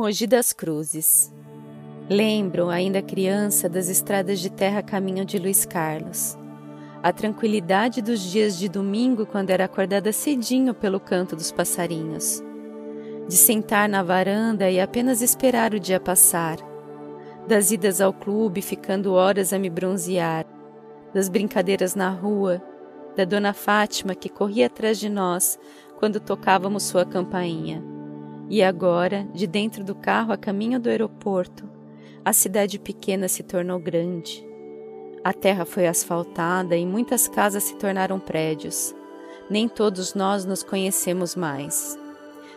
Mogi das Cruzes. Lembro, ainda criança, das estradas de terra caminho de Luiz Carlos. A tranquilidade dos dias de domingo quando era acordada cedinho pelo canto dos passarinhos. De sentar na varanda e apenas esperar o dia passar. Das idas ao clube ficando horas a me bronzear. Das brincadeiras na rua. Da dona Fátima que corria atrás de nós quando tocávamos sua campainha e agora, de dentro do carro a caminho do aeroporto, a cidade pequena se tornou grande. A terra foi asfaltada e muitas casas se tornaram prédios. Nem todos nós nos conhecemos mais.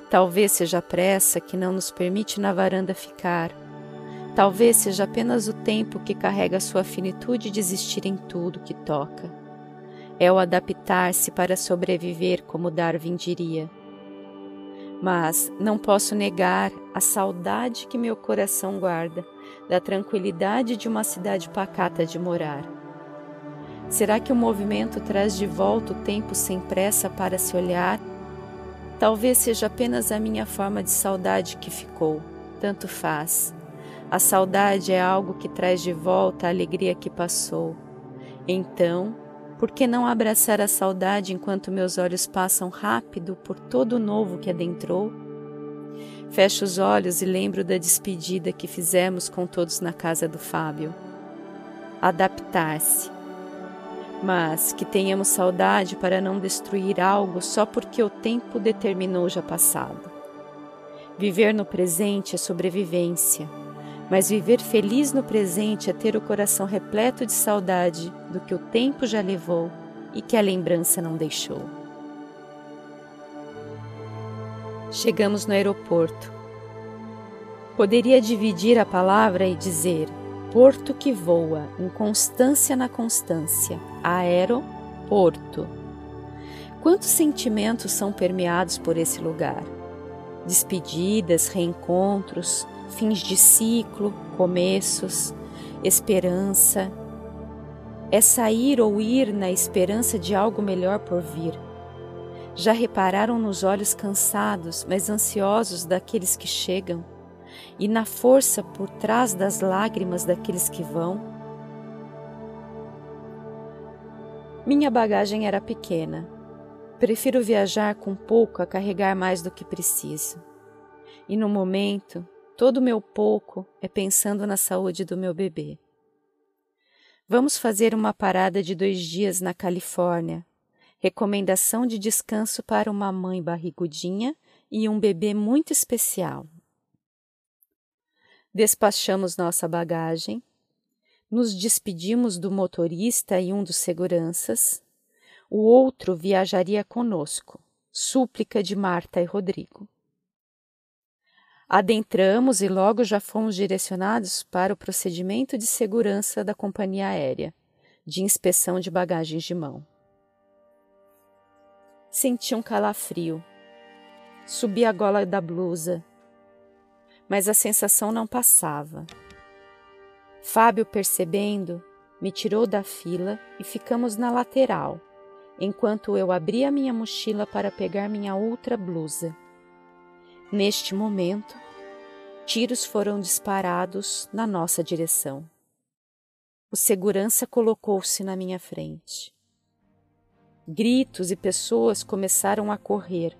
Talvez seja a pressa que não nos permite na varanda ficar. Talvez seja apenas o tempo que carrega sua finitude de existir em tudo que toca. É o adaptar-se para sobreviver, como Darwin diria mas não posso negar a saudade que meu coração guarda da tranquilidade de uma cidade pacata de morar. Será que o movimento traz de volta o tempo sem pressa para se olhar? Talvez seja apenas a minha forma de saudade que ficou, tanto faz. A saudade é algo que traz de volta a alegria que passou. Então, por que não abraçar a saudade enquanto meus olhos passam rápido por todo o novo que adentrou? Fecho os olhos e lembro da despedida que fizemos com todos na casa do Fábio. Adaptar-se. Mas que tenhamos saudade para não destruir algo só porque o tempo determinou já passado. Viver no presente é sobrevivência mas viver feliz no presente é ter o coração repleto de saudade do que o tempo já levou e que a lembrança não deixou. Chegamos no aeroporto. Poderia dividir a palavra e dizer porto que voa, inconstância na constância, aeroporto. Quantos sentimentos são permeados por esse lugar? Despedidas, reencontros, fins de ciclo, começos, esperança. É sair ou ir na esperança de algo melhor por vir. Já repararam nos olhos cansados, mas ansiosos daqueles que chegam, e na força por trás das lágrimas daqueles que vão? Minha bagagem era pequena. Prefiro viajar com pouco a carregar mais do que preciso. E no momento, Todo o meu pouco é pensando na saúde do meu bebê. Vamos fazer uma parada de dois dias na Califórnia. Recomendação de descanso para uma mãe barrigudinha e um bebê muito especial. Despachamos nossa bagagem, nos despedimos do motorista e um dos seguranças. O outro viajaria conosco. Súplica de Marta e Rodrigo. Adentramos e logo já fomos direcionados para o procedimento de segurança da companhia aérea, de inspeção de bagagens de mão. Senti um calafrio. Subi a gola da blusa, mas a sensação não passava. Fábio, percebendo, me tirou da fila e ficamos na lateral, enquanto eu abria minha mochila para pegar minha outra blusa. Neste momento, tiros foram disparados na nossa direção. O segurança colocou-se na minha frente. Gritos e pessoas começaram a correr.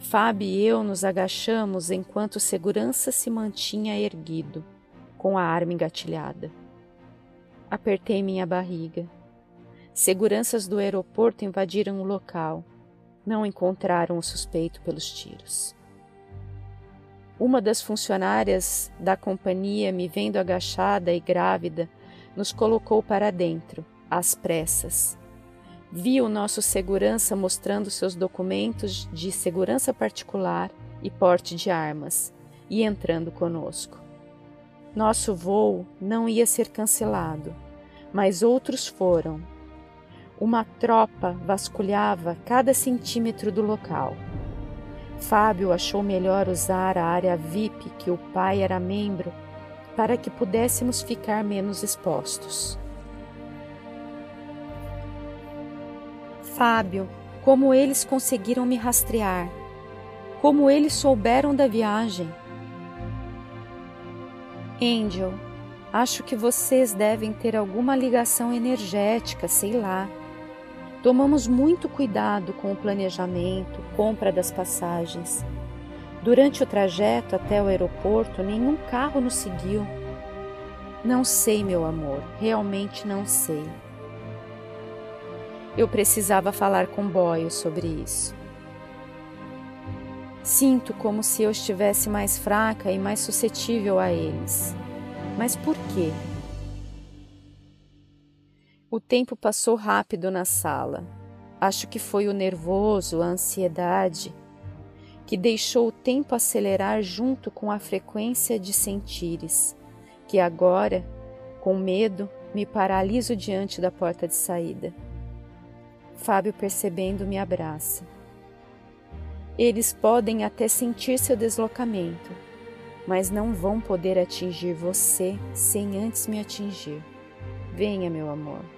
Fábio e eu nos agachamos enquanto o segurança se mantinha erguido, com a arma engatilhada. Apertei minha barriga. Seguranças do aeroporto invadiram o local. Não encontraram o suspeito pelos tiros. Uma das funcionárias da companhia, me vendo agachada e grávida, nos colocou para dentro, às pressas. Vi o nosso segurança mostrando seus documentos de segurança particular e porte de armas e entrando conosco. Nosso voo não ia ser cancelado, mas outros foram. Uma tropa vasculhava cada centímetro do local. Fábio achou melhor usar a área VIP que o pai era membro para que pudéssemos ficar menos expostos. Fábio, como eles conseguiram me rastrear? Como eles souberam da viagem? Angel, acho que vocês devem ter alguma ligação energética, sei lá. Tomamos muito cuidado com o planejamento, compra das passagens. Durante o trajeto até o aeroporto, nenhum carro nos seguiu. Não sei, meu amor, realmente não sei. Eu precisava falar com Boyle sobre isso. Sinto como se eu estivesse mais fraca e mais suscetível a eles. Mas por quê? O tempo passou rápido na sala. Acho que foi o nervoso, a ansiedade, que deixou o tempo acelerar junto com a frequência de sentires, que agora, com medo, me paraliso diante da porta de saída. Fábio, percebendo, me abraça. Eles podem até sentir seu deslocamento, mas não vão poder atingir você sem antes me atingir. Venha, meu amor.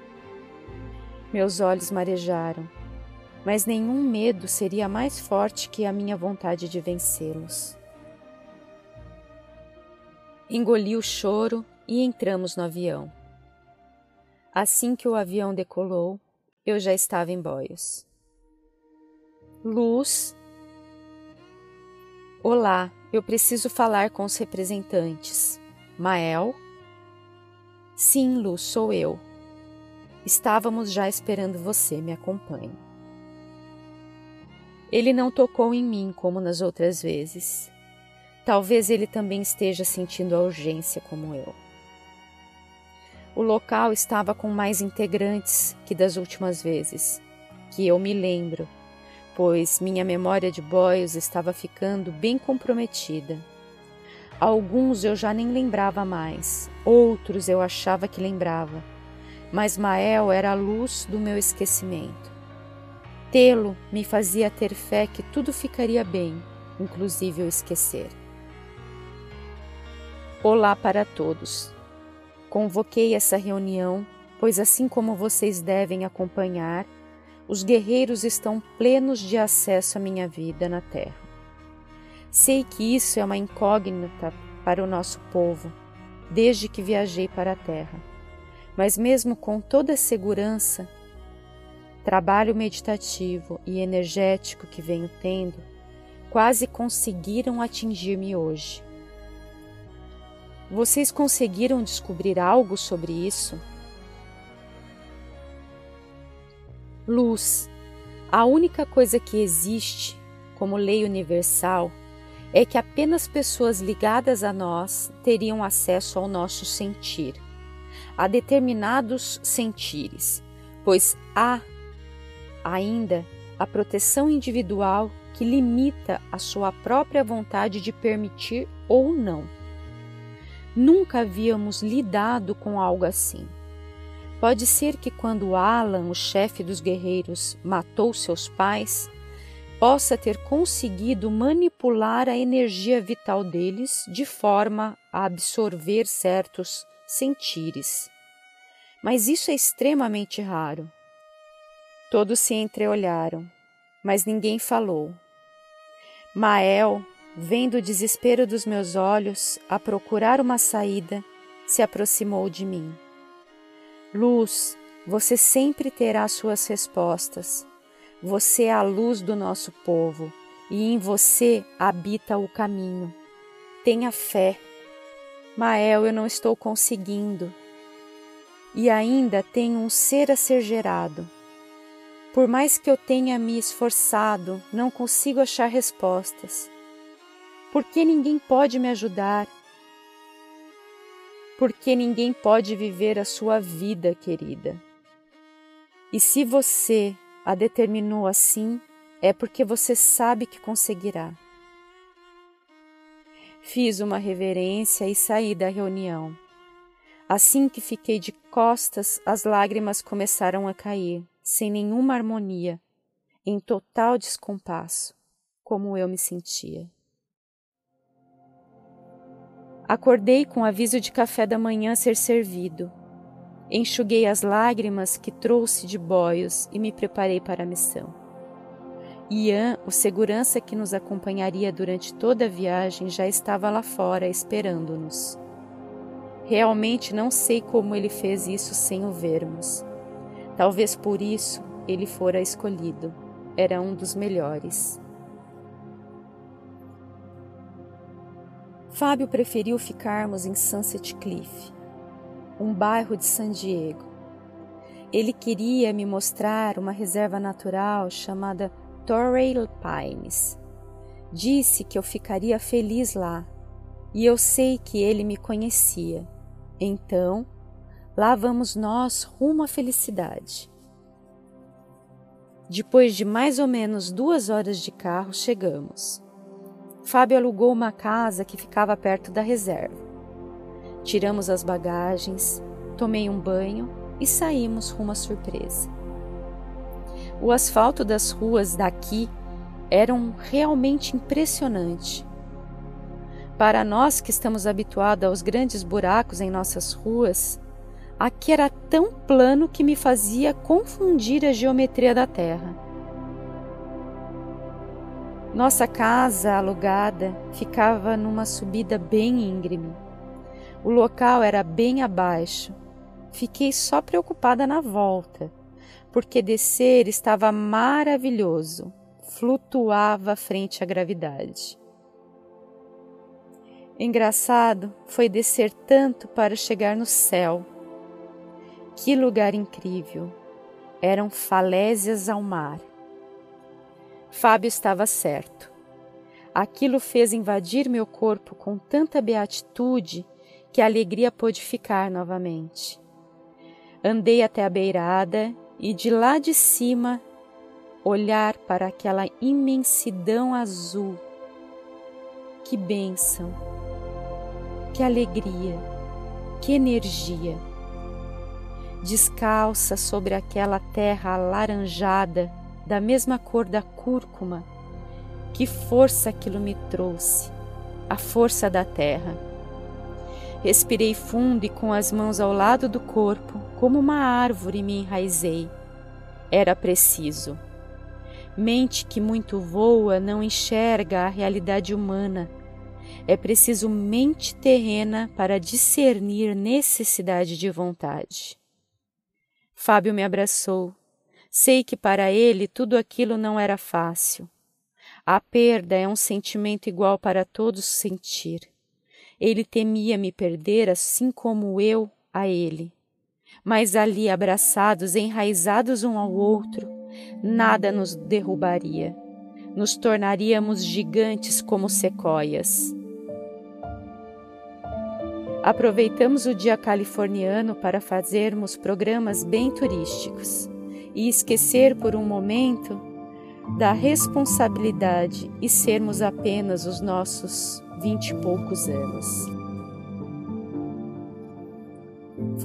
Meus olhos marejaram, mas nenhum medo seria mais forte que a minha vontade de vencê-los. Engoli o choro e entramos no avião. Assim que o avião decolou, eu já estava em boios. Luz Olá, eu preciso falar com os representantes. Mael? Sim, Lu, sou eu. Estávamos já esperando você, me acompanhe. Ele não tocou em mim como nas outras vezes. Talvez ele também esteja sentindo a urgência como eu. O local estava com mais integrantes que das últimas vezes, que eu me lembro, pois minha memória de boios estava ficando bem comprometida. Alguns eu já nem lembrava mais, outros eu achava que lembrava, mas Mael era a luz do meu esquecimento. Tê-lo me fazia ter fé que tudo ficaria bem, inclusive eu esquecer. Olá para todos. Convoquei essa reunião, pois assim como vocês devem acompanhar, os guerreiros estão plenos de acesso à minha vida na terra. Sei que isso é uma incógnita para o nosso povo, desde que viajei para a terra. Mas, mesmo com toda a segurança, trabalho meditativo e energético que venho tendo, quase conseguiram atingir-me hoje. Vocês conseguiram descobrir algo sobre isso? luz. A única coisa que existe, como lei universal, é que apenas pessoas ligadas a nós teriam acesso ao nosso sentir, a determinados sentires, pois há ainda a proteção individual que limita a sua própria vontade de permitir ou não. Nunca havíamos lidado com algo assim. Pode ser que quando Alan, o chefe dos guerreiros, matou seus pais, possa ter conseguido manipular a energia vital deles de forma a absorver certos sentires. Mas isso é extremamente raro. Todos se entreolharam, mas ninguém falou. Mael, vendo o desespero dos meus olhos a procurar uma saída, se aproximou de mim. Luz, você sempre terá suas respostas. Você é a luz do nosso povo e em você habita o caminho. Tenha fé. Mael, eu não estou conseguindo. E ainda tenho um ser a ser gerado. Por mais que eu tenha me esforçado, não consigo achar respostas. Por que ninguém pode me ajudar? porque ninguém pode viver a sua vida, querida. E se você a determinou assim, é porque você sabe que conseguirá. Fiz uma reverência e saí da reunião. Assim que fiquei de costas, as lágrimas começaram a cair, sem nenhuma harmonia, em total descompasso, como eu me sentia. Acordei com o aviso de café da manhã ser servido. Enxuguei as lágrimas que trouxe de boios e me preparei para a missão. Ian, o segurança que nos acompanharia durante toda a viagem, já estava lá fora esperando-nos. Realmente não sei como ele fez isso sem o vermos. Talvez por isso ele fora escolhido. Era um dos melhores. Fábio preferiu ficarmos em Sunset Cliff, um bairro de San Diego. Ele queria me mostrar uma reserva natural chamada Torrey Pines. Disse que eu ficaria feliz lá, e eu sei que ele me conhecia. Então, lá vamos nós rumo à felicidade. Depois de mais ou menos duas horas de carro, chegamos. Fábio alugou uma casa que ficava perto da reserva. Tiramos as bagagens, tomei um banho e saímos rumo à surpresa. O asfalto das ruas daqui eram realmente impressionante. Para nós que estamos habituados aos grandes buracos em nossas ruas, aqui era tão plano que me fazia confundir a geometria da terra. Nossa casa alugada ficava numa subida bem íngreme. O local era bem abaixo. Fiquei só preocupada na volta, porque descer estava maravilhoso, flutuava frente à gravidade. Engraçado foi descer tanto para chegar no céu. Que lugar incrível! Eram falésias ao mar. Fábio estava certo. Aquilo fez invadir meu corpo com tanta beatitude que a alegria pôde ficar novamente. Andei até a beirada e de lá de cima olhar para aquela imensidão azul. Que bênção! Que alegria, que energia! Descalça sobre aquela terra alaranjada, da mesma cor da cúrcuma, que força aquilo me trouxe, a força da terra. Respirei fundo e com as mãos ao lado do corpo, como uma árvore, me enraizei. Era preciso. Mente que muito voa não enxerga a realidade humana é preciso mente terrena para discernir necessidade de vontade. Fábio me abraçou. Sei que para ele tudo aquilo não era fácil. A perda é um sentimento igual para todos sentir. Ele temia me perder assim como eu a ele. Mas ali, abraçados, enraizados um ao outro, nada nos derrubaria. Nos tornaríamos gigantes como sequoias. Aproveitamos o dia californiano para fazermos programas bem turísticos e esquecer por um momento da responsabilidade e sermos apenas os nossos vinte e poucos anos.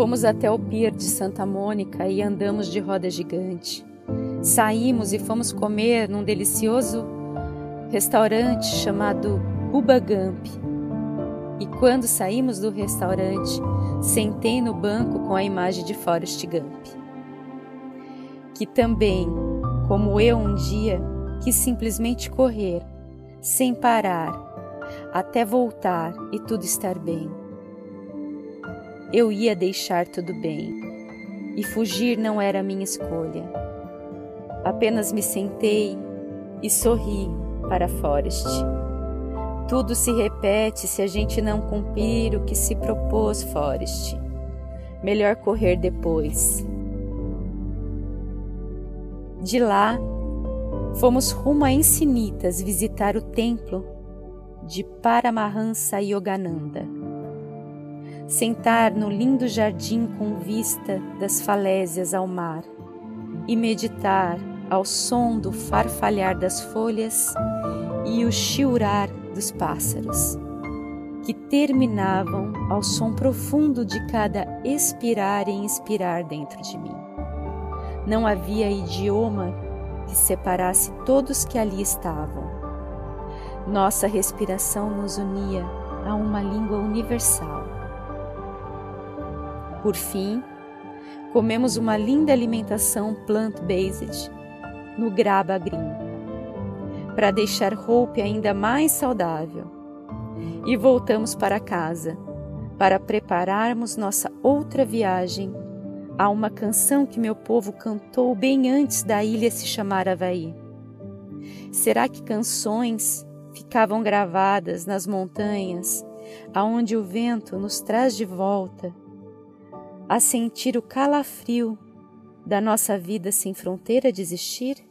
Fomos até o pier de Santa Mônica e andamos de roda gigante. Saímos e fomos comer num delicioso restaurante chamado Bubba Gump, e quando saímos do restaurante, sentei no banco com a imagem de Forrest Gump, que também, como eu um dia, quis simplesmente correr, sem parar, até voltar e tudo estar bem. Eu ia deixar tudo bem, e fugir não era minha escolha. Apenas me sentei e sorri para Forrest. Tudo se repete se a gente não cumprir o que se propôs, Forest. Melhor correr depois. De lá, fomos rumo a Encinitas visitar o templo de Paramahansa Yogananda. Sentar no lindo jardim com vista das falésias ao mar e meditar ao som do farfalhar das folhas e o chiurar dos pássaros, que terminavam ao som profundo de cada expirar e inspirar dentro de mim. Não havia idioma que separasse todos que ali estavam. Nossa respiração nos unia a uma língua universal. Por fim, comemos uma linda alimentação plant-based no Graba Green para deixar Hope ainda mais saudável. E voltamos para casa, para prepararmos nossa outra viagem a uma canção que meu povo cantou bem antes da ilha se chamar Havaí. Será que canções ficavam gravadas nas montanhas, aonde o vento nos traz de volta, a sentir o calafrio da nossa vida sem fronteira de?